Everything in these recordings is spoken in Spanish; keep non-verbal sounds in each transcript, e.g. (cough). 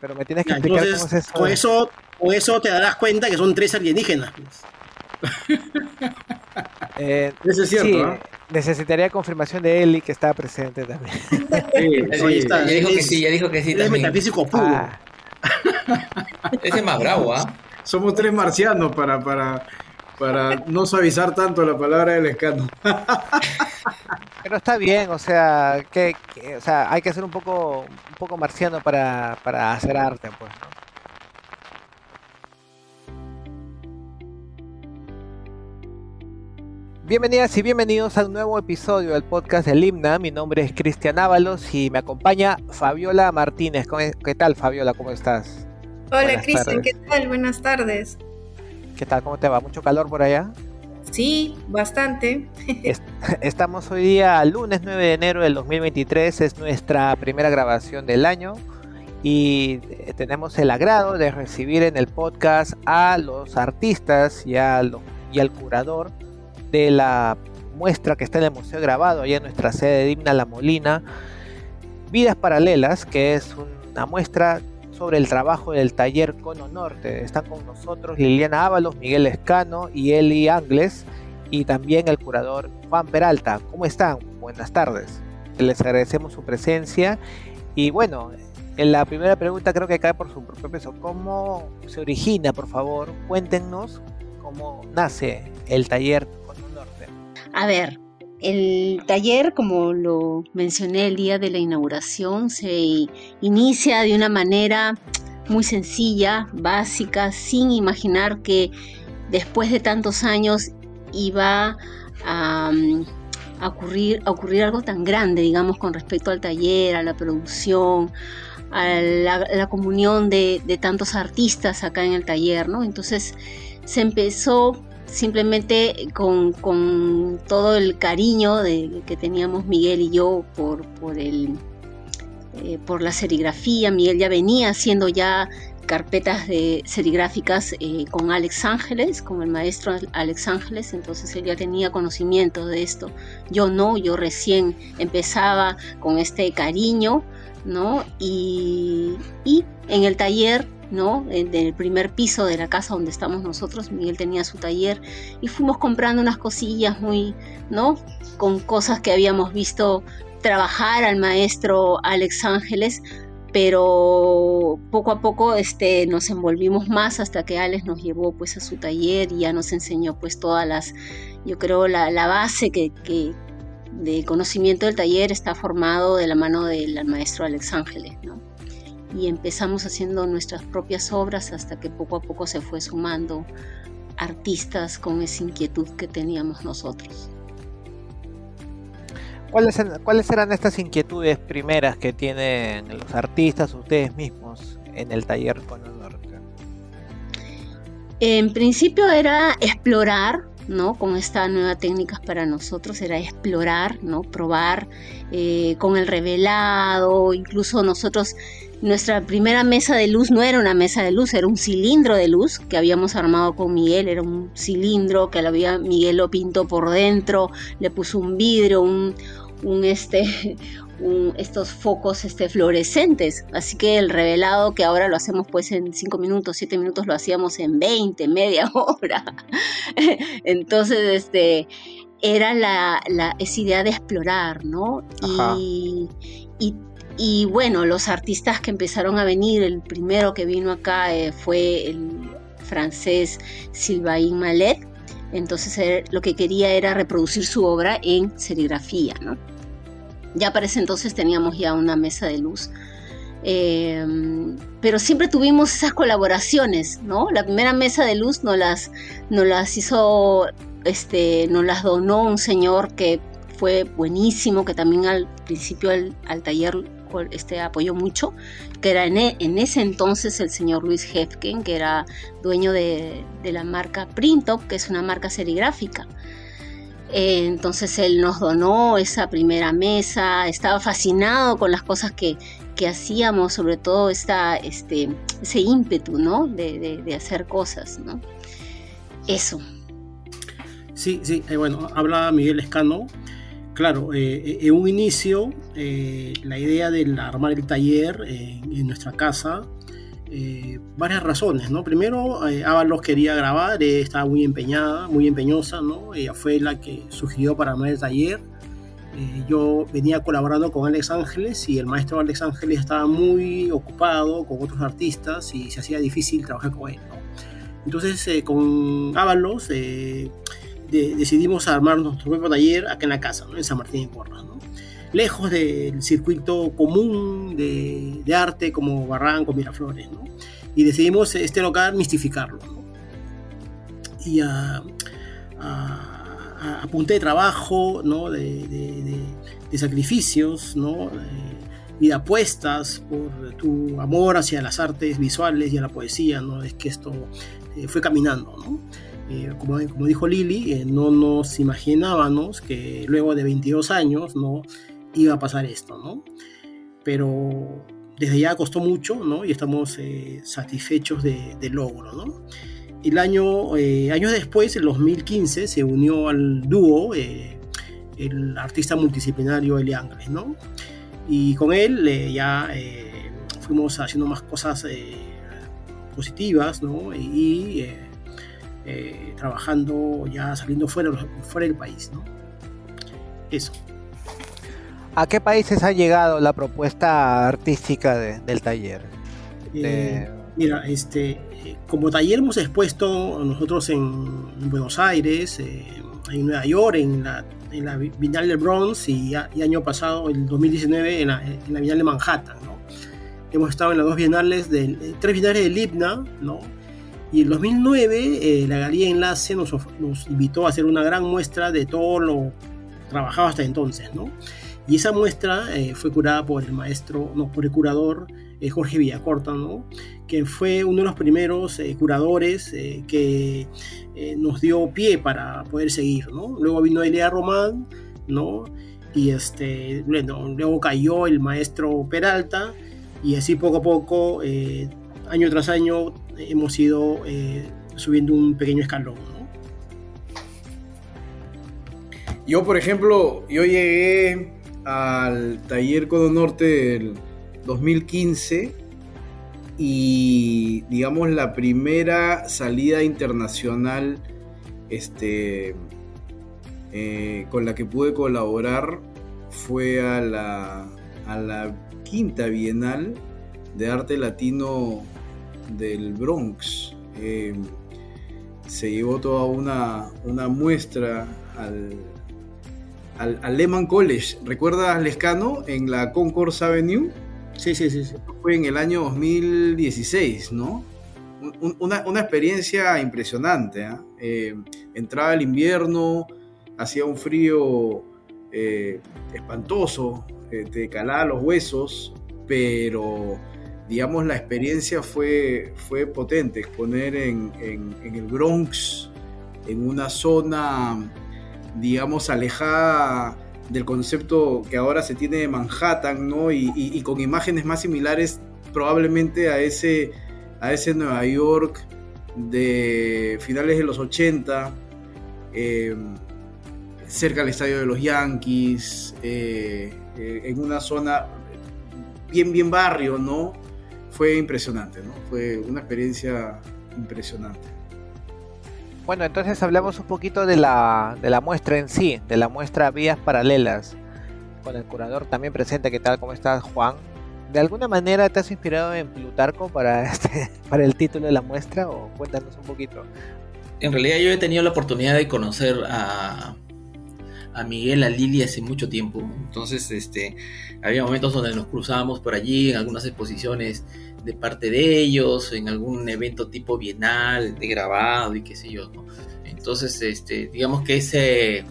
pero me tienes que explicar cómo es eso. Con eso, con eso te darás cuenta que son tres alienígenas. (laughs) Eh, eso es cierto. Necesitaría confirmación de Eli que estaba presente también. Sí, está. Ya dijo que sí, ya dijo que sí. Es metafísico puro. Ah. Ese es más bravo, ¿ah? Somos tres marcianos para, para, para no suavizar tanto la palabra del escándalo. (laughs) Pero está bien, o sea, que, o sea, hay que ser un poco, un poco marciano para, para hacer arte, pues. Bienvenidas y bienvenidos a un nuevo episodio del podcast del Himna. Mi nombre es Cristian Ábalos y me acompaña Fabiola Martínez. ¿Qué tal, Fabiola? ¿Cómo estás? Hola, Cristian, ¿qué tal? Buenas tardes. ¿Qué tal? ¿Cómo te va? ¿Mucho calor por allá? Sí, bastante. Estamos hoy día, lunes 9 de enero del 2023, es nuestra primera grabación del año y eh, tenemos el agrado de recibir en el podcast a los artistas y, y al curador de la muestra que está en el Museo Grabado, allá en nuestra sede de Dimna La Molina, Vidas Paralelas, que es una muestra sobre el trabajo del taller Cono Norte. Están con nosotros Liliana Ábalos, Miguel Escano y Eli Angles, y también el curador Juan Peralta. ¿Cómo están? Buenas tardes. Les agradecemos su presencia. Y bueno, en la primera pregunta creo que cae por su propio peso. ¿Cómo se origina, por favor? Cuéntenos cómo nace el taller a ver, el taller, como lo mencioné el día de la inauguración, se inicia de una manera muy sencilla, básica, sin imaginar que después de tantos años iba a, ocurrir, ocurrir, algo tan grande, digamos, con respecto al taller, a la producción, a la, comunión de, de, tantos artistas acá en el taller, ¿no? Entonces se empezó simplemente con, todo el cariño de, que teníamos Miguel y yo por, por, el, eh, por la serigrafía. Miguel ya venía haciendo ya carpetas de serigráficas eh, con Alex Ángeles, con el maestro Alex Ángeles, entonces él ya tenía conocimiento de esto. Yo no, yo recién empezaba con este cariño, ¿no? Y, y en el taller ¿no? En el primer piso de la casa donde estamos nosotros, Miguel tenía su taller y fuimos comprando unas cosillas muy, ¿no? Con cosas que habíamos visto trabajar al maestro Alex Ángeles, pero poco a poco este, nos envolvimos más hasta que Alex nos llevó pues a su taller y ya nos enseñó pues todas las, yo creo la, base que de conocimiento del taller está formado de la mano del maestro Alex Ángeles, ¿no? Y empezamos haciendo nuestras propias obras hasta que poco a poco se fue sumando artistas con esa inquietud que teníamos nosotros. ¿Cuáles, ¿Cuáles eran estas inquietudes primeras que tienen los artistas, ustedes mismos, en el taller con el norte? En principio era explorar, ¿no? Con esta nueva técnica para nosotros era explorar, ¿no? Probar eh, con el revelado, incluso nosotros nuestra primera mesa de luz no era una mesa de luz, era un cilindro de luz que habíamos armado con Miguel, era un cilindro que había, Miguel lo pintó por dentro, le puso un vidrio, un, este, (laughs) estos focos este, fluorescentes. Así que el revelado que ahora lo hacemos pues en 5 minutos, 7 minutos, lo hacíamos en 20, media (laughs) hora. Entonces, este, era la, esa idea de explorar, ¿no? Y, y, y bueno, los artistas que empezaron a venir, el primero que vino acá eh, fue el francés Sylvain Malet. Entonces lo que quería era reproducir su obra en serigrafía. ¿no? Ya para ese entonces teníamos ya una mesa de luz. Em, pero siempre tuvimos esas colaboraciones, ¿no? La primera mesa de luz nos las, nos las hizo, este, nos las donó un señor que fue buenísimo, que también al principio al taller este, apoyó mucho, que era e, en, ese entonces el señor Luis Hefken, que era dueño de, la marca Printop, que es una marca serigráfica. Eh, entonces él nos donó esa primera mesa, estaba fascinado con las cosas que, hacíamos, sobre todo esta, este, ese ímpetu ¿no? de, de hacer cosas. ¿no? Eso. Sí, sí, eh, bueno, habla Miguel Escano Claro, en un inicio, la idea de armar el taller en nuestra casa eh, varias razones, ¿no? Primero, eh, Ábalos quería grabar, eh, estaba muy empeñada, muy empeñosa, ¿no? Ella fue la que sugirió para armar el taller. Eh, yo venía colaborando con Alex Ángeles y el maestro Alex Ángeles estaba muy ocupado con otros artistas y se hacía difícil trabajar con él, ¿no? Entonces, con Ábalos decidimos armar nuestro propio taller acá en la casa, ¿no? En San Martín de Porras, lejos del circuito común de, arte como Barranco, Miraflores. Y decidimos este local mistificarlo. Y a, a, punta de trabajo, ¿no? De, sacrificios, ¿no? Eh, y de apuestas por tu amor hacia las artes visuales y a la poesía, ¿no? Es que esto eh, fue caminando. Eh, como, como, dijo Lili, no nos imaginábamos que luego de 22 años, ¿no? iba a pasar esto, ¿no? Pero desde ya costó mucho, ¿no? Y estamos eh, satisfechos del de logro, ¿no? El año, eh, años después, en 2015, se unió al dúo eh, el artista multidisciplinario Eli Ángeles, ¿no? Y con él ya fuimos haciendo más cosas positivas, ¿no? Y trabajando ya saliendo fuera, fuera del país, ¿no? Eso. ¿A qué países ha llegado la propuesta artística del taller? Eh, mira, este, como taller hemos expuesto nosotros en Buenos Aires, eh, en Nueva York, en la, en la Bienal del Bronx y, año pasado, el 2019, en la, en la Bienal de Manhattan. ¿no? Hemos estado en las dos bienales, eh, tres bienales del IPNA, ¿no? Y en 2009 la Galería Enlace nos, nos invitó a hacer una gran muestra de todo lo trabajado hasta entonces, ¿no? Y esa muestra eh, fue curada por el maestro, no, por el curador eh, Jorge Villacorta, ¿no? que fue uno de los primeros eh, curadores que nos dio pie para poder seguir. ¿no? Luego vino Elia Román, ¿no? y este, bueno, luego cayó el maestro Peralta, y así poco a poco, año tras año, hemos ido subiendo un pequeño escalón. Yo, por ejemplo, yo llegué al taller Codo Norte del 2015 y digamos la primera salida internacional este, eh, con la que pude colaborar fue a la, a la quinta Bienal de Arte Latino del Bronx. Eh, se llevó toda una, una muestra al, al, Lehman College. ¿Recuerdas Lescano en la Concourse Avenue? Sí, sí, sí, Fue en el año 2016, ¿no? una, experiencia impresionante. ¿ah? ¿eh? entraba el invierno, hacía un frío eh, espantoso, te calaba los huesos, pero digamos la experiencia fue, fue potente. Exponer en, en el Bronx, en una zona digamos, alejada del concepto que ahora se tiene de Manhattan, ¿no? Y, con imágenes más similares probablemente a ese, a ese Nueva York de finales de los 80, em, cerca del estadio de los Yankees, eh, eh, en una zona bien, bien barrio, ¿no? Fue impresionante, ¿no? Fue una experiencia impresionante. Bueno, entonces hablamos un poquito de la, de la muestra en sí, de la muestra Vías Paralelas, con el curador también presente. ¿Qué tal? ¿Cómo estás, Juan? ¿De alguna manera te has inspirado en Plutarco para, este, (laughs) para el título de la muestra o cuéntanos un poquito? En realidad yo he tenido la oportunidad de conocer a, a Miguel, a Lili hace mucho tiempo. Entonces, este, había momentos donde nos cruzábamos por allí en algunas exposiciones de parte de ellos, en algún evento tipo bienal, de grabado y qué sé yo. Entonces, este, digamos que ese,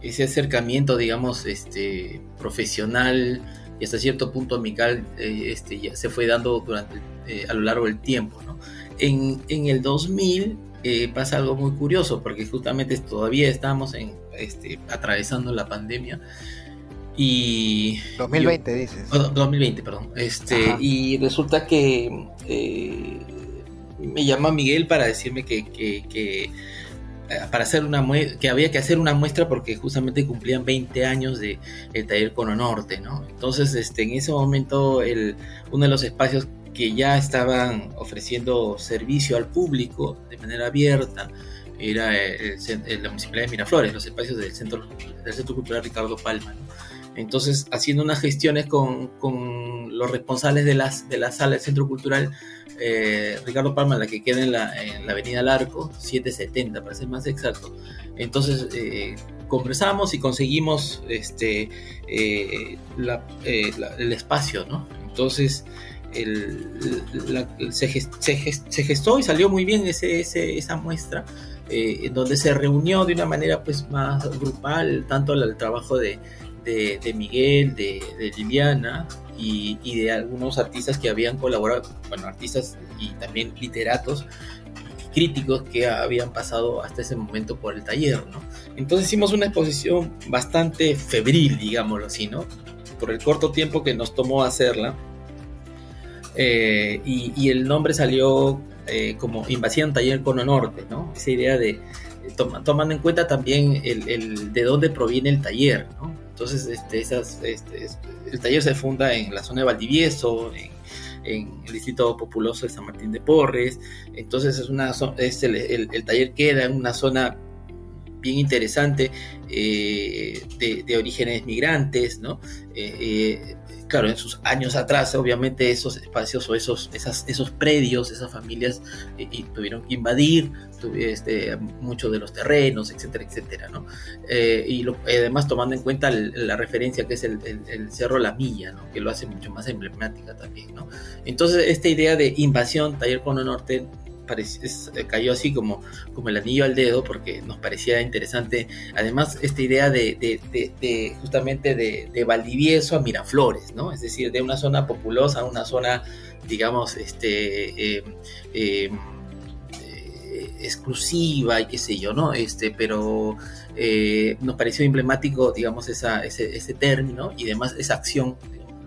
ese acercamiento, digamos, este, profesional y hasta cierto punto amical, eh, este, ya se fue dando durante, eh, a lo largo del tiempo, ¿no? En, en el 2000 eh, pasa algo muy curioso, porque justamente todavía estamos en, este, atravesando la pandemia, y 2020 dices. 2020, perdón. Este, y resulta que eh, me llama Miguel para decirme que, para hacer una que había que hacer una muestra porque justamente cumplían 20 años de el taller Cono Norte, ¿no? Entonces, este, en ese momento el, uno de los espacios que ya estaban ofreciendo servicio al público de manera abierta era la Municipalidad de Miraflores, los espacios del Centro, del Centro Cultural Ricardo Palma. Entonces, haciendo unas gestiones con, con, los responsables de, las, de la sala del Centro Cultural, eh, Ricardo Palma, la que queda en la, en la Avenida Larco, 770 para ser más exacto. Entonces, eh, conversamos y conseguimos este, eh, el espacio, ¿no? Entonces, el, se, se, gestó y salió muy bien ese, esa muestra, en donde se reunió de una manera pues más grupal, tanto el trabajo de, de, Miguel, de, Liliana y, de algunos artistas que habían colaborado, bueno, artistas y también literatos críticos que habían pasado hasta ese momento por el taller, ¿no? Entonces hicimos una exposición bastante febril, digámoslo así, ¿no? Por el corto tiempo que nos tomó hacerla. Eh, y, el nombre salió eh, como Invasión Taller Cono Norte, ¿no? Esa idea de, tomando en cuenta también el, de dónde proviene el taller, ¿no? Entonces, este, esas, este, el taller se funda en la zona de Valdivieso, en, el distrito populoso de San Martín de Porres. Entonces, es una, es el, taller queda en una zona bien interesante eh, de, orígenes migrantes, ¿no? Eh, eh, claro, en sus años atrás, obviamente esos espacios o esos, esas, esos predios, esas familias eh, tuvieron que invadir este, muchos de los terrenos, etcétera, etcétera, ¿no? Eh, y además tomando en cuenta la referencia que es el, Cerro La Milla, ¿no? Que lo hace mucho más emblemática también, ¿no? Entonces, esta idea de invasión, Taller Cono Norte, eh, cayó así como, como el anillo al dedo porque nos parecía interesante. Además, esta idea de, justamente de, Valdivieso a Miraflores, ¿no? Es decir, de una zona populosa a una zona, digamos, este... Eh, eh, exclusiva y qué sé yo, ¿no? Este, pero nos pareció emblemático, digamos, ese, término y además esa acción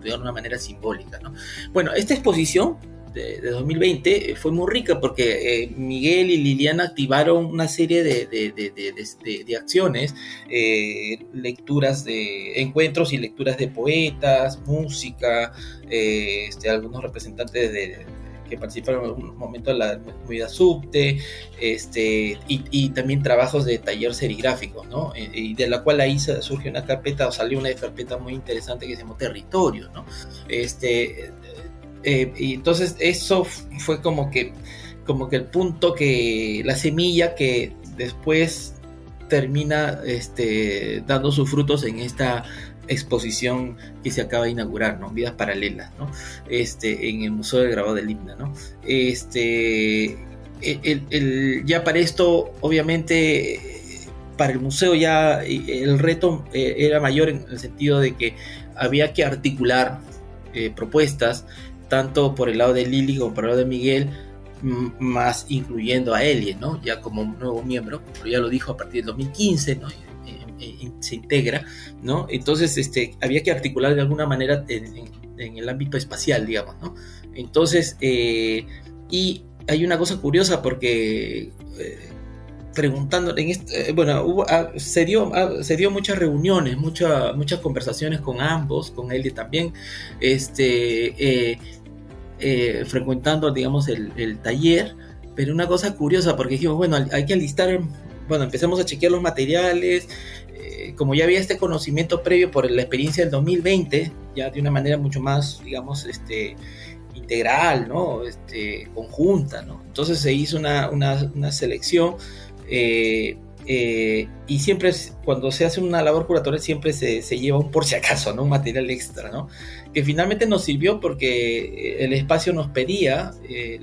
de una manera simbólica, ¿no? Bueno, esta exposición de, 2020 eh, fue muy rica porque eh, Miguel y Liliana activaron una serie de, de acciones, eh, lecturas de encuentros y lecturas de poetas, música, este, algunos representantes de, que participaron en algún momento en la comunidad subte, este, y, también trabajos de taller serigráfico, ¿no? Y de la cual ahí surge una carpeta, o salió una carpeta muy interesante que se llamó Territorio, ¿no? Este, eh, y entonces eso fue como que, como que el punto que, la semilla que después termina este, dando sus frutos en esta exposición que se acaba de inaugurar, ¿no? Vidas paralelas, ¿no? Este, en el Museo del Grabado del Himna, ¿no? Este, el, ya para esto, obviamente, para el museo ya el reto eh, era mayor en el sentido de que había que articular eh, propuestas tanto por el lado de Lili como por el lado de Miguel, más incluyendo a Elie, ¿no? Ya como nuevo miembro, pero ya lo dijo a partir del 2015, ¿no? se integra, ¿no? Entonces, este, había que articular de alguna manera en, el ámbito espacial, digamos, ¿no? Entonces, eh, y hay una cosa curiosa porque eh, preguntando, en este, bueno, ah, se, dio, ah, se dio muchas reuniones, muchas conversaciones con ambos, con Elie también, este, eh, frecuentando, digamos, el, taller, pero una cosa curiosa, porque dijimos, bueno, hay que alistar, bueno, empezamos a chequear los materiales, eh, como ya había este conocimiento previo por la experiencia del 2020, ya de una manera mucho más, digamos, este, integral, ¿no? Este, conjunta, ¿no? Entonces se hizo una, una selección eh, eh, y siempre, cuando se hace una labor curatoria, siempre se, lleva un por si acaso, ¿no? Un material extra, ¿no? Que finalmente nos sirvió porque el espacio nos pedía, eh,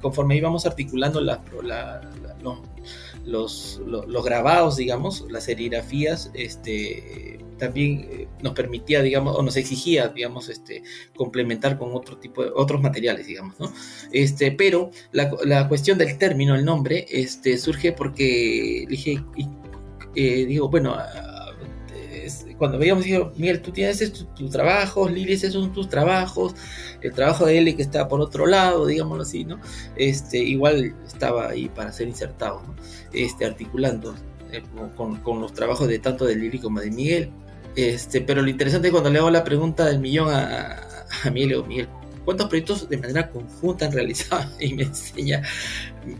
conforme íbamos articulando la, los, los, grabados, digamos, las serigrafías, este, también eh, nos permitía, digamos, o nos exigía, digamos, este, complementar con otro tipo de, otros materiales, digamos, ¿no? Este, pero la, la cuestión del término, el nombre, este, surge porque dije, eh, digo, bueno, cuando veíamos, digo, Miguel, tú tienes tus tu trabajos, Lili, esos son tus trabajos, el trabajo de Eli que está por otro lado, digámoslo así, ¿no? Este, igual estaba ahí para ser insertado. Este, articulando eh, con, con, los trabajos de tanto de Lili como de Miguel. Este, pero lo interesante es cuando le hago la pregunta del millón a, a Miguel, Miguel, ¿cuántos proyectos de manera conjunta han realizado? (laughs) Y me enseña,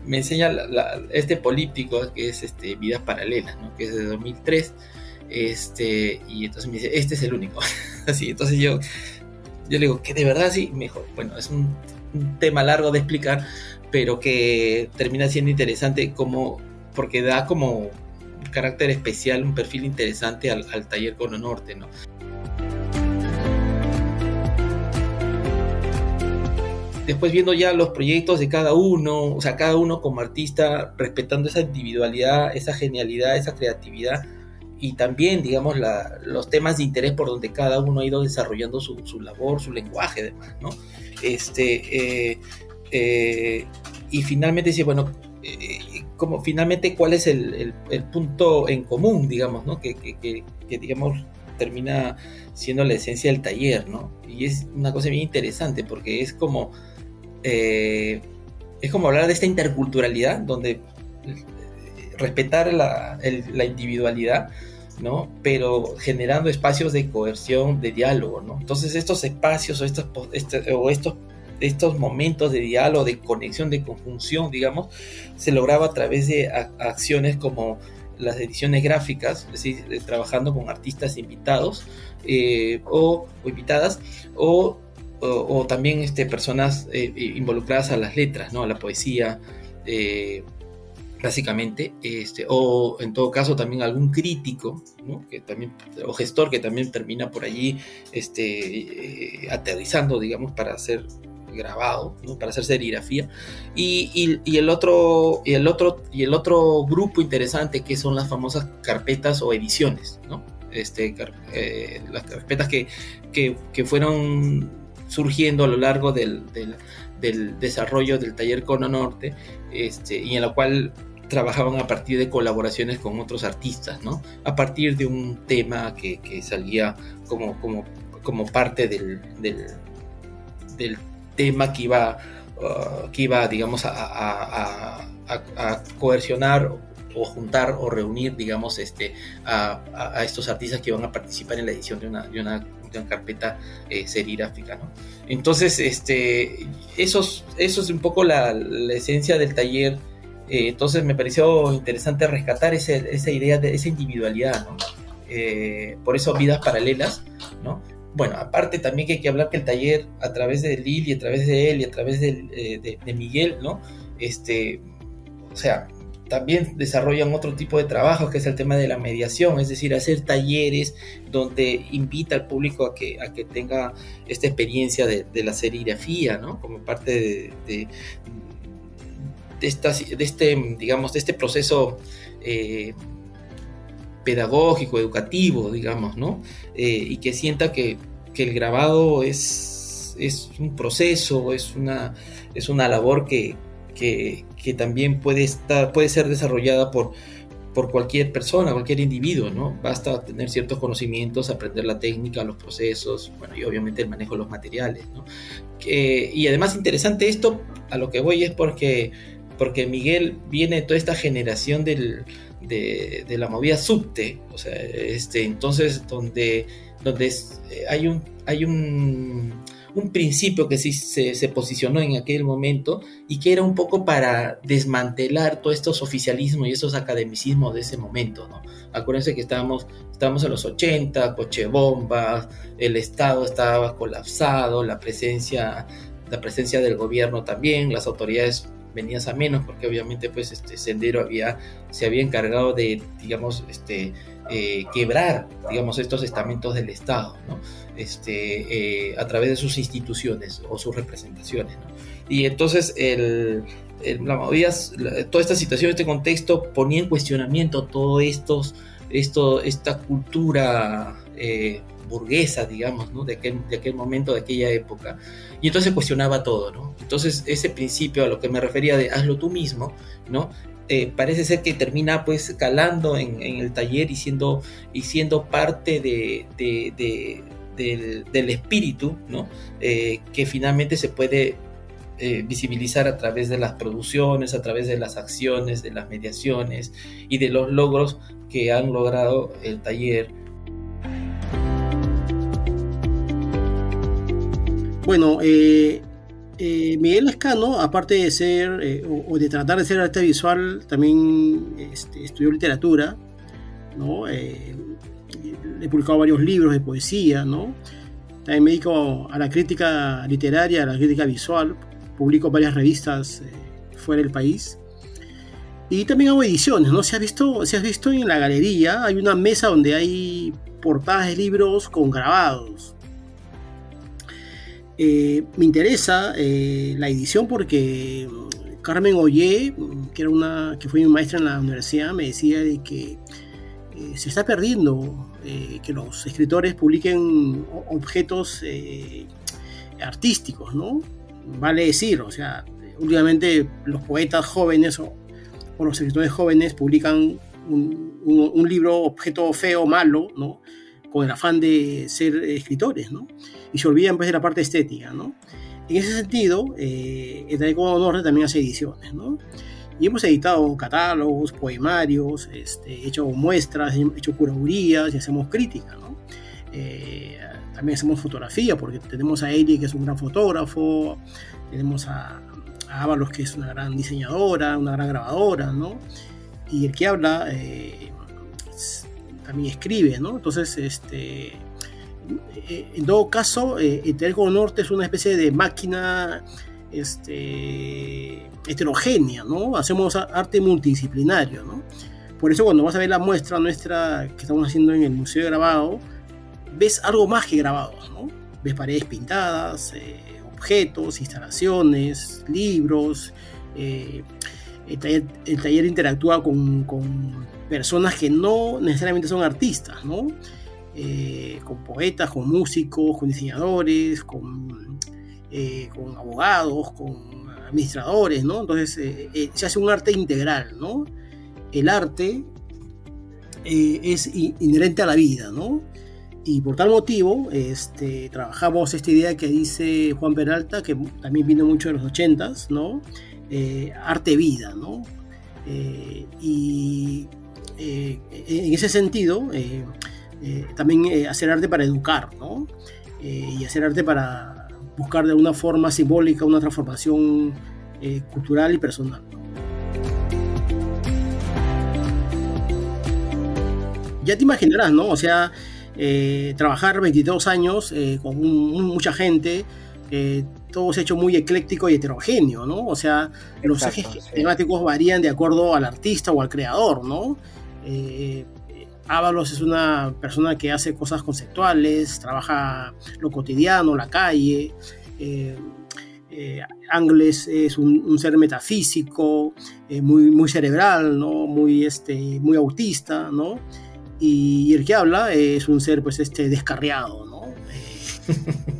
me enseña este político que es este, Vidas Paralelas, ¿no? que es de 2003 este, y entonces me dice, este es el único. (laughs) Así, entonces yo, yo le digo, que de verdad sí, mejor. Bueno, es un, tema largo de explicar, pero que termina siendo interesante como, porque da como un carácter especial, un perfil interesante al, taller Cono Norte, ¿no? después viendo ya los proyectos de cada uno, o sea, cada uno como artista, respetando esa individualidad, esa genialidad, esa creatividad, y también, digamos, los temas de interés por donde cada uno ha ido desarrollando su, labor, su lenguaje, además, ¿no? Este, eh, eh, y finalmente dice, bueno, eh, como finalmente cuál es el, punto en común, digamos, ¿no? Que, que, digamos, termina siendo la esencia del taller, ¿no? Y es una cosa bien interesante porque es como, es como hablar de esta interculturalidad donde respetar la, individualidad, ¿no? Pero generando espacios de coerción, de diálogo, ¿no? Entonces estos espacios o estos, este, o estos, estos momentos de diálogo, de conexión, de conjunción, digamos, se lograba a través de acciones como las ediciones gráficas, es decir, trabajando con artistas invitados eh, o, invitadas, o, también este, personas eh, involucradas a las letras, ¿no? a la poesía, eh, básicamente, este, o en todo caso también algún crítico, que también, o gestor que también termina por allí este, eh, aterrizando, digamos, para ser grabado, para hacer serigrafía, y, el otro, y, el otro, y el otro grupo interesante que son las famosas carpetas o ediciones, ¿no? este, eh, las carpetas que, que, fueron surgiendo a lo largo del, del desarrollo del taller Cono Norte, este, y en la cual trabajaban a partir de colaboraciones con otros artistas, ¿no? A partir de un tema que, salía como, como, como parte del, del, tema que iba, uh, que iba digamos, a, coercionar o juntar o reunir, digamos, este, a, estos artistas que iban a participar en la edición de una, de una, carpeta eh, serigráfica, ¿no? Entonces, este, eso, eso es un poco la, la esencia del taller eh, entonces me pareció interesante rescatar esa idea de esa individualidad, ¿no? Eh, por eso vidas paralelas, ¿no? Bueno, aparte también que hay que hablar que el taller a través de Lili, a través de él y a través eh, de, Miguel, ¿no? Este, o sea, también desarrollan otro tipo de trabajos que es el tema de la mediación, es decir, hacer talleres donde invita al público a que, a que tenga esta experiencia de, la serigrafía, ¿no? Como parte de, de, de este, digamos, de este proceso eh, pedagógico, educativo, digamos, ¿no? Eh, y que sienta que, el grabado es, es, un proceso, es una, es una labor que, que, también puede, estar, puede ser desarrollada por, por cualquier persona, cualquier individuo, ¿no? Basta tener ciertos conocimientos, aprender la técnica, los procesos, bueno, y obviamente el manejo de los materiales, ¿no? y además interesante esto, a lo que voy es porque porque Miguel viene de toda esta generación de, la movida subte, o sea, este, entonces donde, donde eh, hay un, hay un, principio que sí se, posicionó en aquel momento y que era un poco para desmantelar todos estos oficialismos y estos academicismos de ese momento, ¿no? Acuérdense que estábamos, estábamos en los 80, coche bombas, el Estado estaba colapsado, la presencia, la presencia del gobierno también, las autoridades venías a menos porque obviamente pues este Sendero había, se había encargado de, digamos, este, eh, quebrar, digamos, estos estamentos del Estado, ¿no? Este, eh, a través de sus instituciones o sus representaciones, ¿no? Y entonces el, la movida, toda esta situación, este contexto ponía en cuestionamiento todo estos, esto, esta cultura eh, burguesa, digamos, ¿no? de, aquel, de aquel momento, de aquella época. Y entonces cuestionaba todo, ¿no? Entonces ese principio a lo que me refería de hazlo tú mismo, ¿no? eh, parece ser que termina pues calando en, el taller y siendo, y siendo parte de, del, espíritu, ¿no? Eh, que finalmente se puede eh, visibilizar a través de las producciones, a través de las acciones, de las mediaciones y de los logros que han logrado el taller. Bueno, eh, eh, Miguel Escano, aparte de ser eh, o, de tratar de ser arte visual, también este, estudió literatura, ¿no? Eh, he publicado varios libros de poesía, ¿no? También me dedico a la crítica literaria, a la crítica visual, publico varias revistas fuera del país. Y también hago ediciones, ¿no? Si has, visto, si has visto en la galería, hay una mesa donde hay portadas de libros con grabados. Eh, me interesa eh, la edición porque mm, Carmen Ollé, mm, que, era una, que fue mi maestra en la universidad, me decía de que eh, se está perdiendo que los escritores publiquen objetos artísticos, ¿no? Vale decir, o sea, últimamente los poetas jóvenes o, los escritores jóvenes publican un, un libro, objeto feo, malo, ¿no? Con el afán de ser escritores, ¿no? Y se olvidan pues de la parte estética, ¿no? En ese sentido, eh, el Taekwondo Norte también hace ediciones, ¿no? Y hemos editado catálogos, poemarios, este, hecho muestras, hecho curadurías y hacemos crítica, ¿no? Eh, también hacemos fotografía porque tenemos a Eli que es un gran fotógrafo, tenemos a, a Ábalos que es una gran diseñadora, una gran grabadora, ¿no? Y el que habla eh, también escribe, ¿no? Entonces, este, eh, en todo caso, eh, el Telecom Norte es una especie de máquina este, heterogénea, ¿no? Hacemos arte multidisciplinario, ¿no? Por eso cuando vas a ver la muestra nuestra que estamos haciendo en el Museo de Grabado, ves algo más que grabados, ¿no? Ves paredes pintadas, eh, objetos, instalaciones, libros. El, taller, interactúa con personas que no necesariamente son artistas, ¿no? Eh, con poetas, con músicos, con diseñadores, con, eh, con abogados, con administradores, ¿no? Entonces eh, se hace un arte integral, ¿no? El arte es inherente a la vida, ¿no? Y por tal motivo este, trabajamos esta idea que dice Juan Peralta, que también vino mucho de los ochentas, ¿no? Arte-vida, ¿no? y eh, en ese sentido, eh, eh, también hacer arte para educar, ¿no? y hacer arte para buscar de alguna forma simbólica una transformación cultural y personal. Ya te imaginarás, ¿no? O sea, trabajar 22 años con mucha gente, todo se ha hecho muy ecléctico y heterogéneo, ¿no? O sea, los ejes temáticos varían de acuerdo al artista o al creador, ¿no? Eh, Ábalos es una persona que hace cosas conceptuales, trabaja lo cotidiano, la calle. Eh, eh Angles es un, ser metafísico, eh, muy, muy cerebral, ¿no? muy, este, muy autista, ¿no? Y, el que habla es un ser pues, este, descarriado, ¿no? (laughs)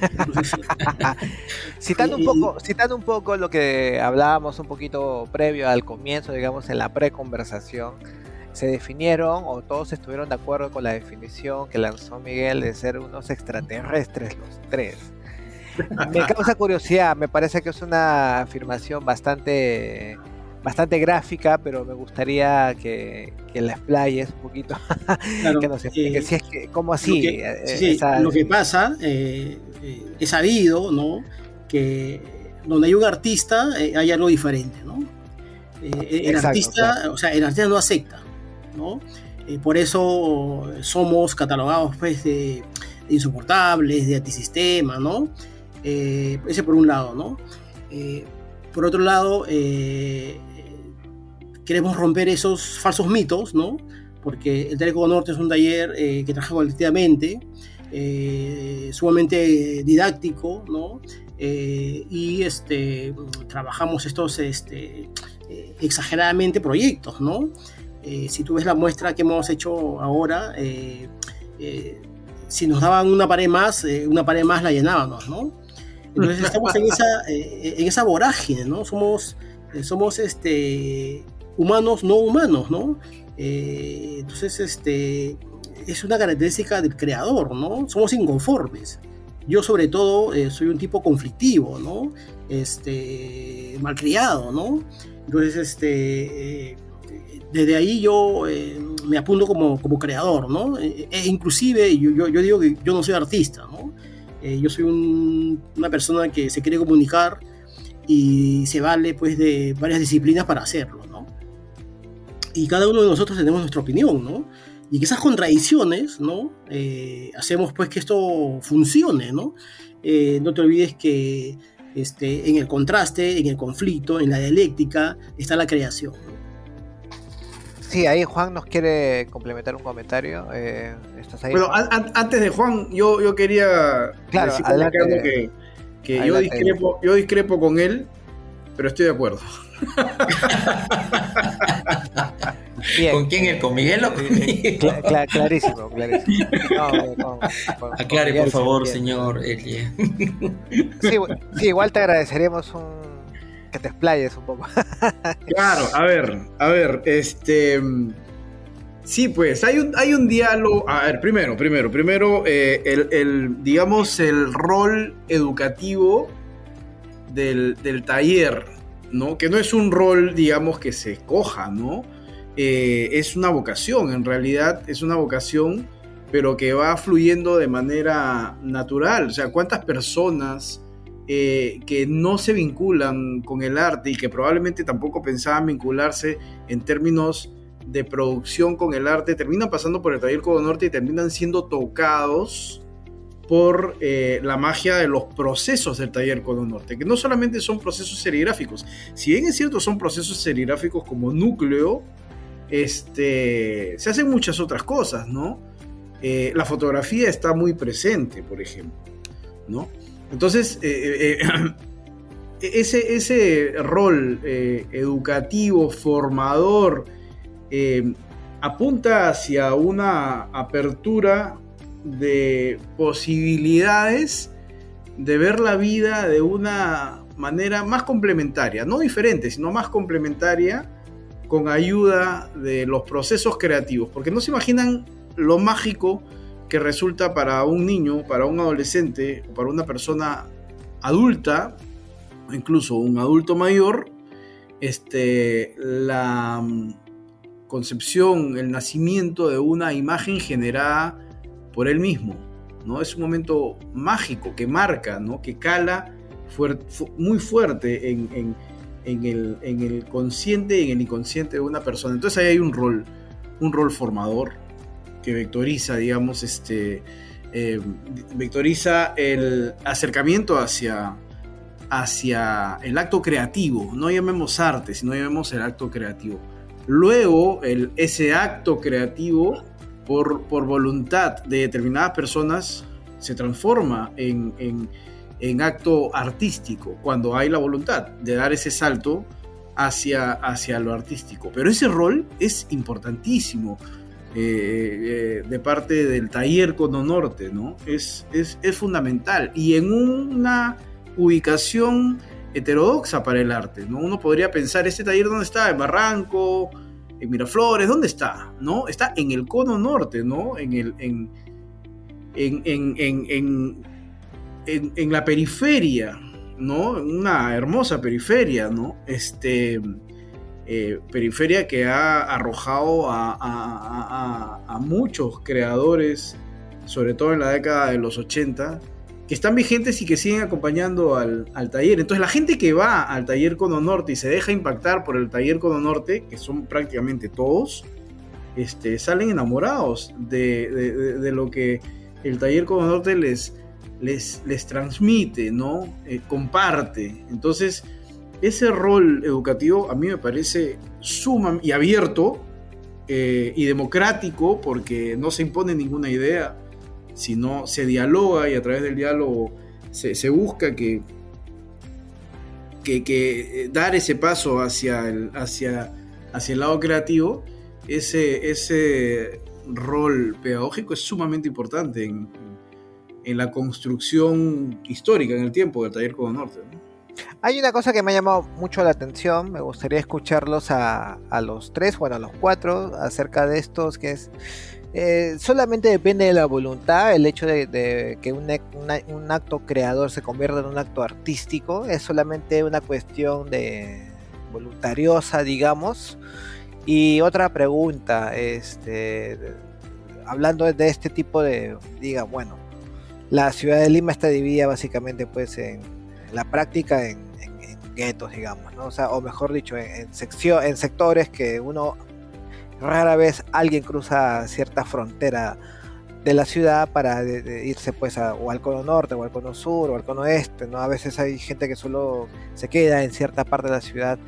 (laughs) citando, un poco, citando un poco lo que hablábamos un poquito previo al comienzo, digamos, en la pre-conversación, se definieron o todos estuvieron de acuerdo con la definición que lanzó Miguel de ser unos extraterrestres los tres. Me causa curiosidad, me parece que es una afirmación bastante bastante gráfica, pero me gustaría que, que la explayes un poquito, (laughs) que nos explique si es que, cómo así. Lo que, eh, lo que pasa, eh, eh, es sabido, ¿no? Que donde hay un artista hay algo diferente, ¿no? el artista, o sea, el artista no acepta, ¿no? por eso somos catalogados pues, de, insoportables, de antisistema, ¿no? ese por un lado, ¿no? por otro lado, queremos romper esos falsos mitos, ¿no? Porque el Teleco Norte es un taller eh, que trabaja colectivamente, eh, sumamente didáctico, ¿no? Eh, y este, trabajamos estos este, exageradamente proyectos, ¿no? si tú ves la muestra que hemos hecho ahora, si nos daban una pared más, una pared más la llenábamos, ¿no? Entonces estamos en esa, en esa vorágine, ¿no? Somos, somos este, humanos no humanos, ¿no? Eh, entonces, este, es una característica del creador, ¿no? Somos inconformes. Yo sobre todo eh, soy un tipo conflictivo, ¿no? Este, malcriado, ¿no? Entonces, este, desde ahí yo me apunto como, como creador, ¿no? E, e inclusive yo, yo, digo que yo no soy artista, ¿no? yo soy una persona que se quiere comunicar y se vale pues de varias disciplinas para hacerlo, ¿no? Y cada uno de nosotros tenemos nuestra opinión, ¿no? Y que esas contradicciones, ¿no? Eh, hacemos pues que esto funcione, ¿no? Eh, no te olvides que este, en el contraste, en el conflicto, en la dialéctica, está la creación. Sí, ahí Juan nos quiere complementar un comentario. Eh, ¿estás ahí, bueno, antes de Juan, yo, yo quería claro, decir que que yo discrepo, yo discrepo con él, pero estoy de acuerdo. ¿Con quién es? ¿Con Miguel o conmigo? clarísimo, clarísimo. Aclare, por favor, señor Elie. Sí, sí, igual te agradeceríamos un, que te explayes un poco. (laughs) Claro, a ver, a ver, este... Sí, pues hay un, hay un diálogo. A ver, primero, primero, primero, eh, el, digamos, el rol educativo del, taller, ¿no? Que no es un rol, digamos, que se escoja, ¿no? Eh, es una vocación, en realidad es una vocación, pero que va fluyendo de manera natural. O sea, ¿cuántas personas eh, que no se vinculan con el arte y que probablemente tampoco pensaban vincularse en términos de producción con el arte terminan pasando por el taller Codo Norte y terminan siendo tocados por eh, la magia de los procesos del taller Codo Norte, que no solamente son procesos serigráficos, si bien es cierto son procesos serigráficos como núcleo, este, se hacen muchas otras cosas, ¿no? Eh, la fotografía está muy presente, por ejemplo, ¿no? Entonces, eh, (clears throat) ese, ese rol educativo, formador, apunta hacia una apertura de posibilidades de ver la vida de una manera más complementaria, no diferente, sino más complementaria con ayuda de los procesos creativos, porque no se imaginan lo mágico que resulta para un niño, para un adolescente o para una persona adulta, o incluso un adulto mayor, este, la, concepción, el nacimiento de una imagen generada por él mismo. ¿no? Es un momento mágico que marca, ¿no? que cala muy fuerte en, el, consciente y en el inconsciente de una persona. Entonces ahí hay un rol, un rol formador que vectoriza, digamos, este, eh, vectoriza el acercamiento hacia, hacia el acto creativo. No llamemos arte, sino llamemos el acto creativo. Luego, el, ese acto creativo, por, voluntad de determinadas personas, se transforma en, en, acto artístico, cuando hay la voluntad de dar ese salto hacia, hacia lo artístico. Pero ese rol es importantísimo. Eh, eh, de parte del taller Cono Norte, ¿no? Es, es, es, fundamental. Y en una ubicación heterodoxa para el arte, ¿no? Uno podría pensar, ¿este taller dónde está? ¿En Barranco? ¿En Miraflores? ¿Dónde está? ¿No? Está en el cono norte, ¿no? En, el, en, en, en, la periferia, ¿no? Una hermosa periferia, ¿no? Este, eh, periferia que ha arrojado a, muchos creadores, sobre todo en la década de los 80, que están vigentes y que siguen acompañando al, taller. Entonces la gente que va al taller Cono Norte y se deja impactar por el taller Cono Norte, que son prácticamente todos, este, salen enamorados de, lo que el taller Cono Norte les, les, les transmite, ¿no? Eh, comparte. Entonces, ese rol educativo a mí me parece sumamente y abierto eh, y democrático porque no se impone ninguna idea sino se dialoga y a través del diálogo se, busca que, que, eh, dar ese paso hacia el, hacia, hacia el lado creativo, ese, ese rol pedagógico es sumamente importante en, la construcción histórica en el tiempo del taller Codo Norte. Hay una cosa que me ha llamado mucho la atención, me gustaría escucharlos a, los tres, bueno, a los cuatro, acerca de estos, que es, eh, solamente depende de la voluntad, el hecho de, que un, acto creador se convierta en un acto artístico, es solamente una cuestión de voluntariosa, digamos. Y otra pregunta, este, hablando de este tipo de, diga, bueno, la ciudad de Lima está dividida básicamente pues en, la práctica en, guetos, digamos, o mejor dicho, en, sección, en sectores que uno rara vez alguien cruza cierta frontera de la ciudad para irse pues a, o al cono norte o al cono sur o al cono este, ¿no? A veces hay gente que solo se queda en cierta parte de la ciudad.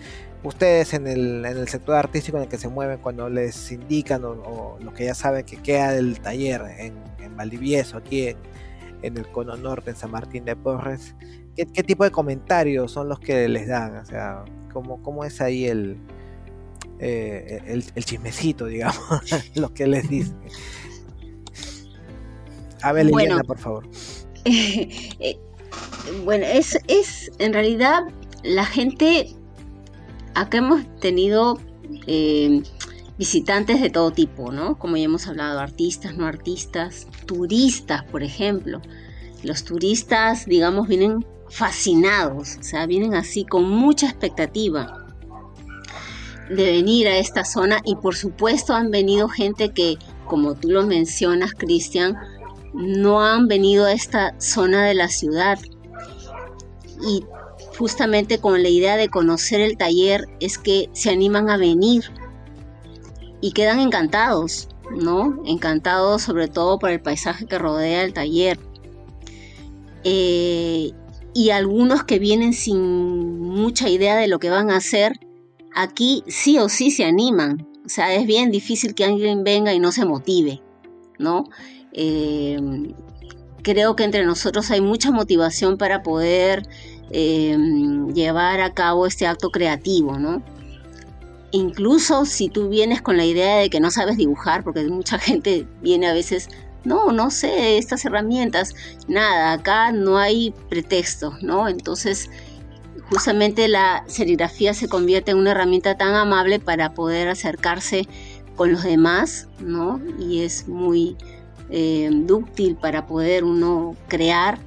Ustedes en el, en el sector artístico en el que se mueven cuando les indican o, lo que ya saben que queda del taller en, en Valdivieso, aquí en, el cono norte, en San Martín de Porres, ¿qué, tipo de comentarios son los que les dan? O sea, ¿cómo, cómo es ahí el, eh, el, chismecito, digamos, (laughs) lo que les dicen? A ver, Liliana, por favor. (laughs) Eh, bueno, es, es en realidad la gente, acá hemos tenido eh, visitantes de todo tipo, ¿no? Como ya hemos hablado, artistas, no artistas, turistas, por ejemplo. Los turistas, digamos, vienen fascinados, o sea, vienen así con mucha expectativa de venir a esta zona y por supuesto han venido gente que, como tú lo mencionas, Cristian, no han venido a esta zona de la ciudad. Y justamente con la idea de conocer el taller es que se animan a venir y quedan encantados, ¿no? Encantados sobre todo por el paisaje que rodea el taller. Eh, y algunos que vienen sin mucha idea de lo que van a hacer, aquí sí o sí se animan. O sea, es bien difícil que alguien venga y no se motive, ¿no? Eh, creo que entre nosotros hay mucha motivación para poder eh, llevar a cabo este acto creativo, ¿no? incluso si tú vienes con la idea de que no sabes dibujar, porque mucha (laughs) gente viene a veces, no, no sé estas herramientas, nada, acá no hay pretexto, ¿no? Entonces, justamente la serigrafía se convierte en una herramienta tan amable para poder acercarse con los demás, ¿no? Y es muy eh, dúctil para poder uno crear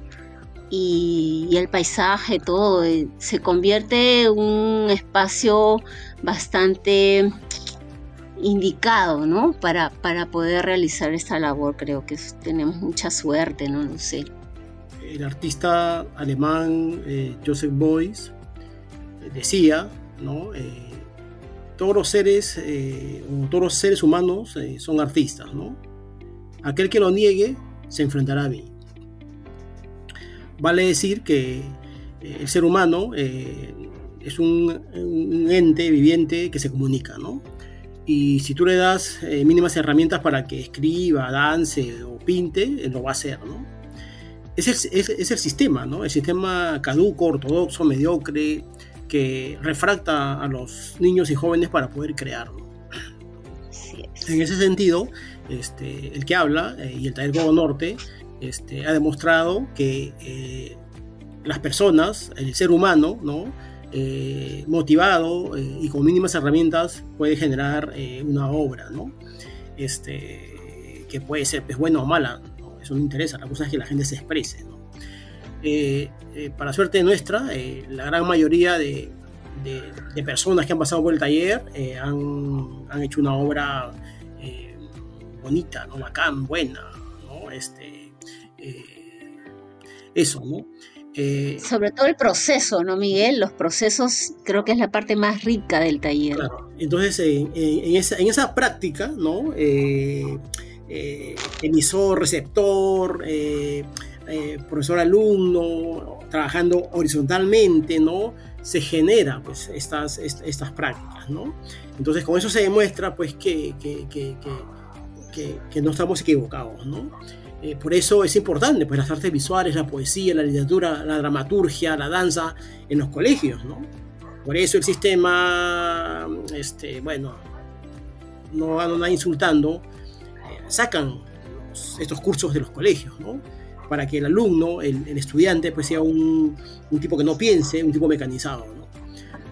y, el paisaje, todo, eh, se convierte en un espacio bastante indicado, ¿no? Para, para poder realizar esta labor. Creo que tenemos mucha suerte, ¿no? No sé. El artista alemán eh, Joseph Beuys eh, decía, ¿no? todos los seres, o todos los seres humanos son artistas. Aquel que lo niegue se enfrentará a mí. Vale decir que eh, el ser humano eh, es un, ente viviente que se comunica, ¿no? Y si tú le das eh, mínimas herramientas para que escriba, dance o pinte, lo va a hacer, ¿no? Es el, es, el sistema, ¿no? El sistema caduco, ortodoxo, mediocre, que refracta a los niños y jóvenes para poder crearlo. En ese sentido, este, el que habla y el taller Godo Norte este, ha demostrado que eh, las personas, el ser humano, ¿no? Eh, motivado eh, y con mínimas herramientas puede generar una obra, ¿no? Este, que puede ser pues, buena o mala, eso no interesa, la cosa es que la gente se exprese. ¿no? para suerte nuestra, la gran mayoría de, de, personas que han pasado por el taller han, han, hecho una obra bonita, ¿no? bacán, buena, ¿no? este, eh, eso, ¿no? Eh, Sobre todo el proceso, ¿no, Miguel? Los procesos creo que es la parte más rica del taller. Entonces, en, esa, práctica, ¿no? Eh, emisor, receptor, profesor, alumno, trabajando horizontalmente, ¿no? Se genera, pues, estas, estas prácticas, ¿no? Entonces, con eso se demuestra, pues, que, que, que, que no estamos equivocados, ¿no? Eh, por eso es importante pues, las artes visuales, la poesía, la literatura, la dramaturgia, la danza en los colegios, ¿no? Por eso el sistema, este, bueno, no anda insultando, sacan estos cursos de los colegios, ¿no? para que el alumno, el, estudiante, pues sea un, un, tipo que no piense, un tipo mecanizado. ¿no?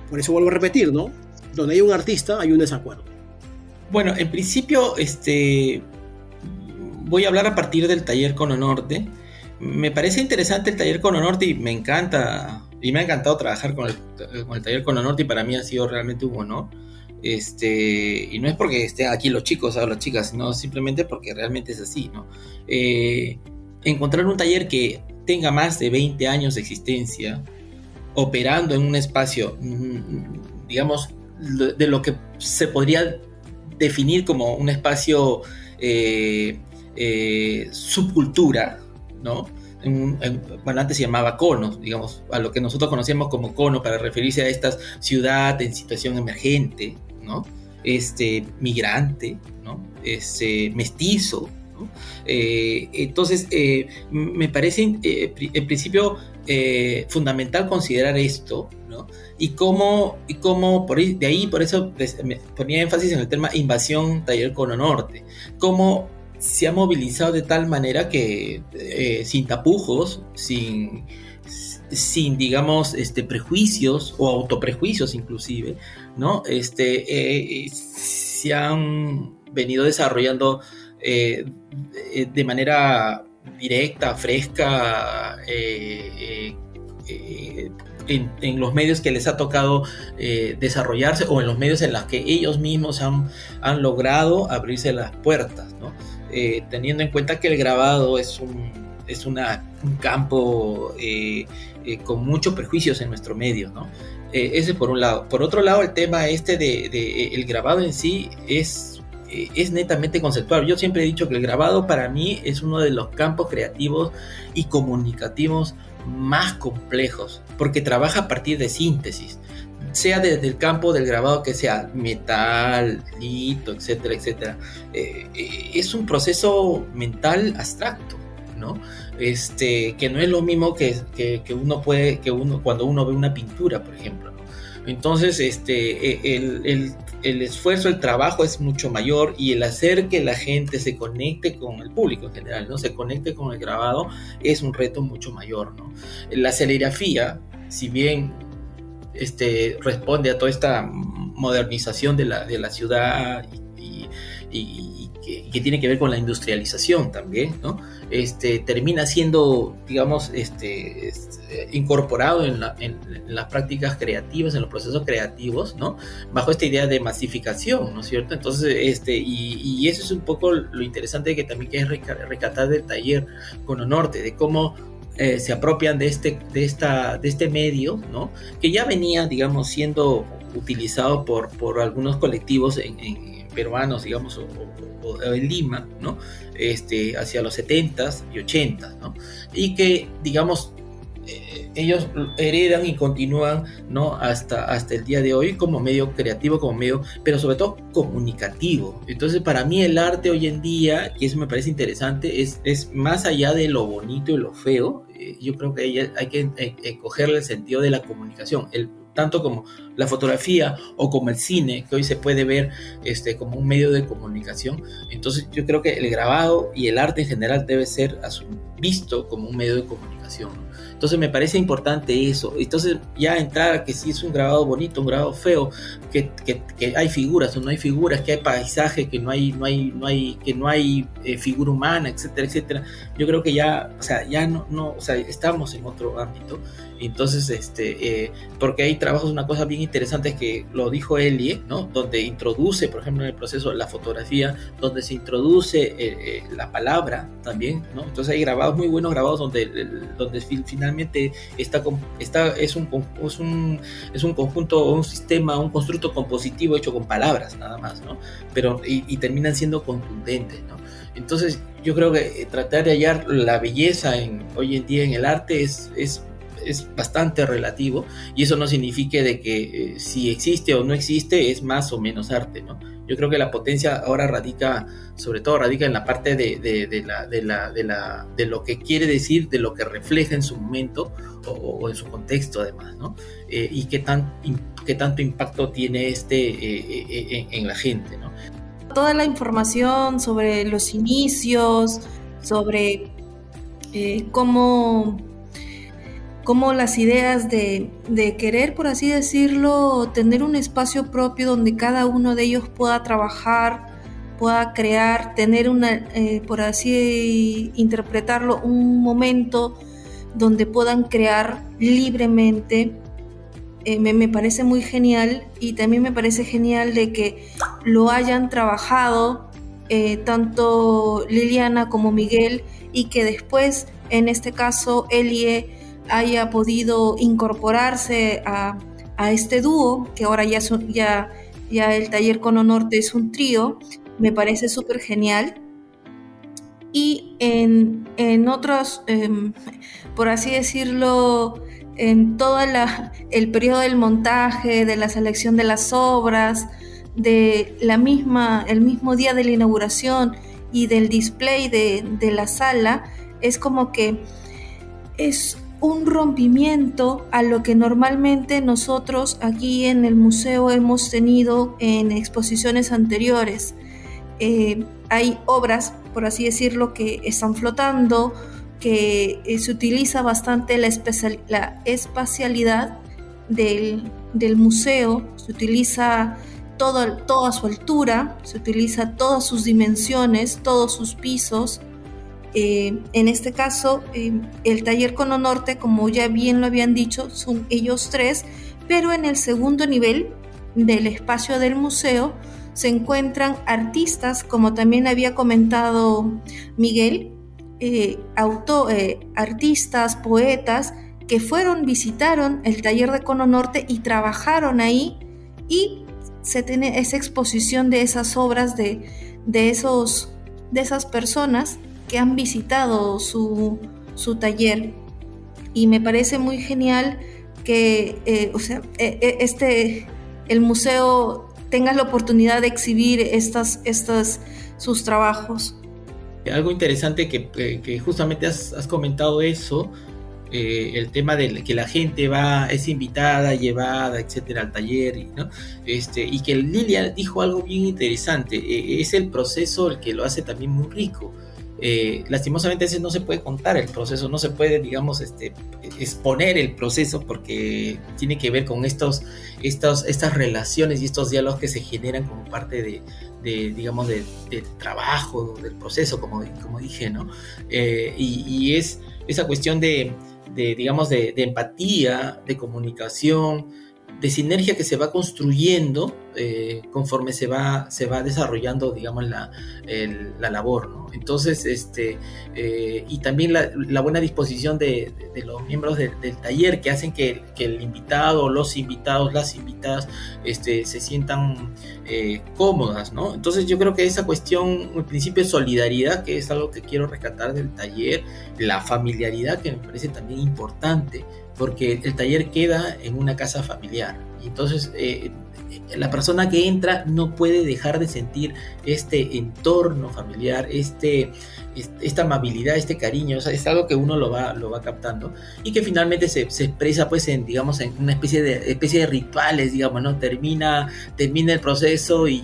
Por eso vuelvo a repetir, ¿no? Donde hay un artista hay un desacuerdo. Bueno, en principio, este, voy a hablar a partir del taller Cono Norte. Me parece interesante el taller Cono Norte y me encanta, y me ha encantado trabajar con el, con el taller Cono Norte y para mí ha sido realmente un honor. Este, y no es porque estén aquí los chicos o las chicas, sino simplemente porque realmente es así, ¿no? Eh, encontrar un taller que tenga más de 20 años de existencia, operando en un espacio, mm, digamos, de lo que se podría definir como un espacio eh, eh, subcultura, ¿no? bueno, antes se llamaba cono, digamos, a lo que nosotros conocíamos como cono para referirse a esta ciudad en situación emergente, ¿no? Este, migrante, ¿no? Este, mestizo, eh, entonces, eh, me parece en principio fundamental considerar esto, ¿no? Y cómo, y cómo por de ahí, por eso ponía énfasis en el tema invasión taller cono norte, cómo se ha movilizado de tal manera que eh, sin tapujos, sin, sin digamos, este, prejuicios o autoprejuicios inclusive, ¿no? Este, eh, se han venido desarrollando eh, de manera directa, fresca, en, los medios que les ha tocado desarrollarse o en los medios en los que ellos mismos han, han logrado abrirse las puertas, ¿no? Eh, teniendo en cuenta que el grabado es un, es un campo eh, eh, con muchos prejuicios en nuestro medio, ¿no? Ese por un lado. Por otro lado, el tema este de, de el grabado en sí es, es netamente conceptual. Yo siempre he dicho que el grabado para mí es uno de los campos creativos y comunicativos más complejos, porque trabaja a partir de síntesis sea desde el campo del grabado que sea metal, lito, etcétera, etcétera, eh, eh, es un proceso mental abstracto, ¿no? Este, que no es lo mismo que, que, uno puede, que uno, cuando uno ve una pintura, por ejemplo, Entonces, este, e, el, el, el, esfuerzo, el trabajo es mucho mayor y el hacer que la gente se conecte con el público en general, ¿no? Se conecte con el grabado es un reto mucho mayor, ¿no? La serigrafía, si bien este, responde a toda esta modernización de la, de la ciudad y, que, tiene que ver con la industrialización también, ¿no? Este, termina siendo, digamos, este, este incorporado en, las prácticas creativas, en los procesos creativos, ¿no? Bajo esta idea de masificación, ¿no es cierto? Entonces, este, y, eso es un poco lo interesante que también que es rescatar del taller con Norte, de cómo eh, se apropian de este, de, esta, de este medio, ¿no? Que ya venía, digamos, siendo utilizado por, por algunos colectivos en, peruanos, digamos, o, en Lima, ¿no? Este, hacia los 70s y 80s, ¿no? Y que, digamos, eh, ellos heredan y continúan ¿no? hasta, hasta el día de hoy como medio creativo, como medio, pero sobre todo comunicativo. Entonces para mí el arte hoy en día, y eso me parece interesante, es, es más allá de lo bonito y lo feo, eh, yo creo que hay, que eh, cogerle el sentido de la comunicación. El, tanto como la fotografía o como el cine, que hoy se puede ver este, como un medio de comunicación. Entonces yo creo que el grabado y el arte en general debe ser visto como un medio de comunicación. Entonces me parece importante eso. Entonces ya entrar a que si es un grabado bonito, un grabado feo, que, que, hay figuras o no hay figuras, que hay paisaje, que no hay, no hay, no hay, que no hay eh, figura humana, etcétera, etcétera. Yo creo que ya, o sea, ya no, no, o sea, estamos en otro ámbito. Entonces, este, eh, porque hay trabajos, una cosa bien interesante que lo dijo Elie, ¿no? Donde introduce, por ejemplo, en el proceso la fotografía, donde se introduce eh, la palabra también, ¿no? Entonces hay grabados muy buenos grabados donde, donde finalmente está, está, es, un, es, un, es un conjunto, un sistema, un constructo compositivo hecho con palabras nada más, ¿no? Pero, y, terminan siendo contundentes, ¿no? Entonces yo creo que tratar de hallar la belleza en, hoy en día en el arte es, es es bastante relativo y eso no significa de que eh, si existe o no existe es más o menos arte, ¿no? Yo creo que la potencia ahora radica, sobre todo radica en la parte de, de, la, de, la, de, la, de lo que quiere decir, de lo que refleja en su momento o, en su contexto además, ¿no? Eh, y qué, tan, qué tanto impacto tiene este eh, en, la gente, ¿no? Toda la información sobre los inicios, sobre cómo, las ideas de, querer, por así decirlo, tener un espacio propio donde cada uno de ellos pueda trabajar, pueda crear, tener una, eh, por así interpretarlo, un momento donde puedan crear libremente. Eh, me, parece muy genial y también me parece genial de que lo hayan trabajado eh, tanto Liliana como Miguel y que después, en este caso, Elie haya podido incorporarse a, este dúo, que ahora ya, ya, ya el taller con Norte es un trío, me parece súper genial. Y en, en otros, em, por así decirlo, en todo el periodo del montaje, de la selección de las obras, de la misma, el mismo día de la inauguración y del display de, de la sala, es como que es un rompimiento a lo que normalmente nosotros aquí en el museo hemos tenido en exposiciones anteriores. Eh, hay obras, por así decirlo, que están flotando, que eh, se utiliza bastante la, la espacialidad del, del, museo, se utiliza todo, toda su altura, se utiliza todas sus dimensiones, todos sus pisos. Eh, en este caso, el taller Cono Norte, como ya bien lo habían dicho, son ellos tres, pero en el segundo nivel del espacio del museo se encuentran artistas, como también había comentado Miguel, eh, eh, artistas, poetas, que fueron, visitaron el taller de Cono Norte y trabajaron ahí y se tiene esa exposición de esas obras de, de, esos, de esas personas que han visitado su, su taller. Y me parece muy genial que, eh, o sea, este, el museo tengas la oportunidad de exhibir estas, estas, sus trabajos. Algo interesante que, eh, justamente has, comentado eso, eh, el tema de que la gente va, es invitada, llevada, etcétera, al taller, ¿no? este, y que Lilia dijo algo bien interesante, eh, es el proceso el que lo hace también muy rico. Eh, lastimosamente a no se puede contar el proceso, no se puede, digamos, este, exponer el proceso porque tiene que ver con estos, estos, estas relaciones y estos diálogos que se generan como parte de, digamos, del trabajo, del proceso, como, como dije, ¿no? Eh, y, es esa cuestión de, digamos, de empatía, de comunicación, de sinergia que se va construyendo eh, conforme se va, se va desarrollando, digamos, la, la labor, ¿no? Entonces, este, eh, y también la, buena disposición de, los miembros del taller que hacen que, el invitado, los invitados, las invitadas, este, se sientan eh, cómodas, ¿no? Entonces yo creo que esa cuestión, el principio de solidaridad, que es algo que quiero rescatar del taller, la familiaridad que me parece también importante, porque el taller queda en una casa familiar. Entonces eh, la persona que entra no puede dejar de sentir este entorno familiar, este, esta amabilidad, este cariño, es algo que uno lo va, lo va captando y que finalmente se, expresa pues en, digamos, en una especie de, especie de rituales, digamos, ¿no? Termina, termina el proceso y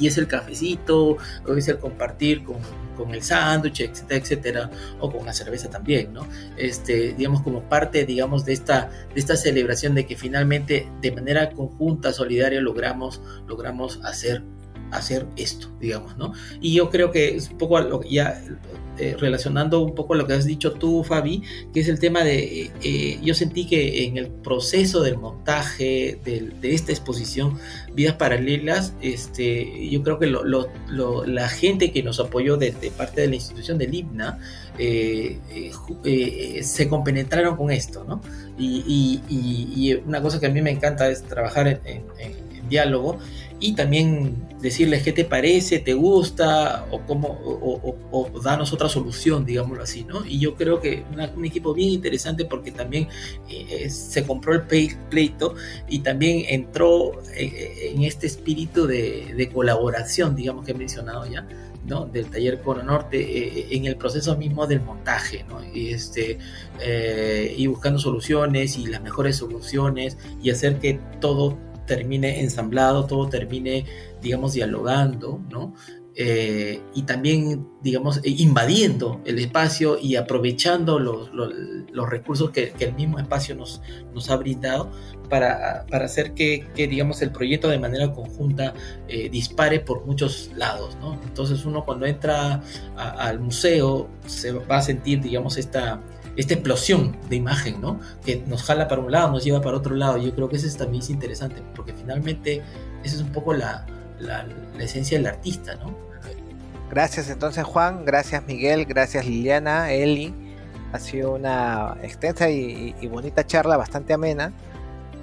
y es el cafecito, o es el compartir con, con el sándwich, etcétera, etcétera, o con la cerveza también, ¿no? Este, digamos, como parte, digamos, de esta, de esta celebración de que finalmente, de manera conjunta, solidaria, logramos, logramos hacer hacer esto, digamos, ¿no? Y yo creo que es un poco ya eh, relacionando un poco lo que has dicho tú, Fabi, que es el tema de, eh, eh, yo sentí que en el proceso del montaje de, esta exposición, Vidas Paralelas, este, yo creo que la gente que nos apoyó de, parte de la institución del IBNA, se compenetraron con esto, ¿no? Y, una cosa que a mí me encanta es trabajar en diálogo y también decirles qué te parece, te gusta o cómo o, o, darnos otra solución, digámoslo así, ¿no? Y yo creo que un equipo bien interesante porque también eh, se compró el pleito y también entró eh, en este espíritu de, colaboración, digamos que he mencionado ya, ¿no? del taller Cono Norte eh, en el proceso mismo del montaje ¿no? y, este, y buscando soluciones y las mejores soluciones y hacer que todo termine ensamblado, todo termine, digamos, dialogando, ¿no? eh, y también, digamos, eh, invadiendo el espacio y aprovechando los, recursos que, el mismo espacio nos, nos ha brindado para, para hacer que, digamos, el proyecto de manera conjunta eh, dispare por muchos lados, ¿no? Entonces uno cuando entra al museo se va a sentir, digamos, esta, esta explosión de imagen, ¿no? Que nos jala para un lado, nos lleva para otro lado. Yo creo que eso también es interesante, porque finalmente esa es un poco la, la, esencia del artista, ¿no? Gracias entonces Juan, gracias Miguel, gracias Liliana, Eli. Ha sido una extensa y, bonita charla, bastante amena.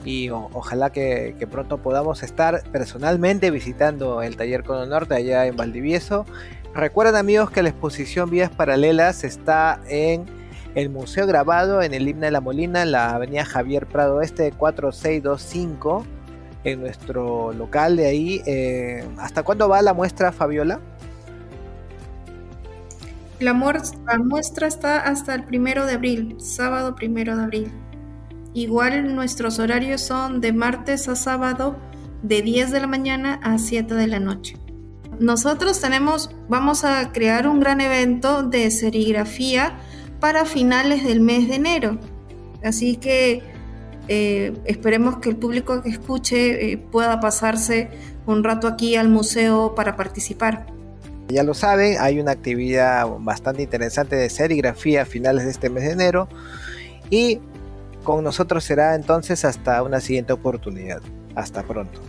Y ojalá que, pronto podamos estar personalmente visitando el taller Cono Norte allá en Valdivieso. Recuerden amigos que la exposición Vías Paralelas está en el Museo Grabado en el Himna de la Molina, la avenida Javier Prado Este 4625 en nuestro local de ahí. Eh, ¿Hasta cuándo va la muestra, Fabiola? La, muestra está hasta el primero de abril, sábado primero de abril. Igual nuestros horarios son de martes a sábado, de 10 de la mañana a 7 de la noche. Nosotros tenemos, vamos a crear un gran evento de serigrafía para finales del mes de enero. Así que eh, esperemos que el público que escuche eh, pueda pasarse un rato aquí al museo para participar. Ya lo saben, hay una actividad bastante interesante de serigrafía a finales de este mes de enero y con nosotros será entonces hasta una siguiente oportunidad. Hasta pronto.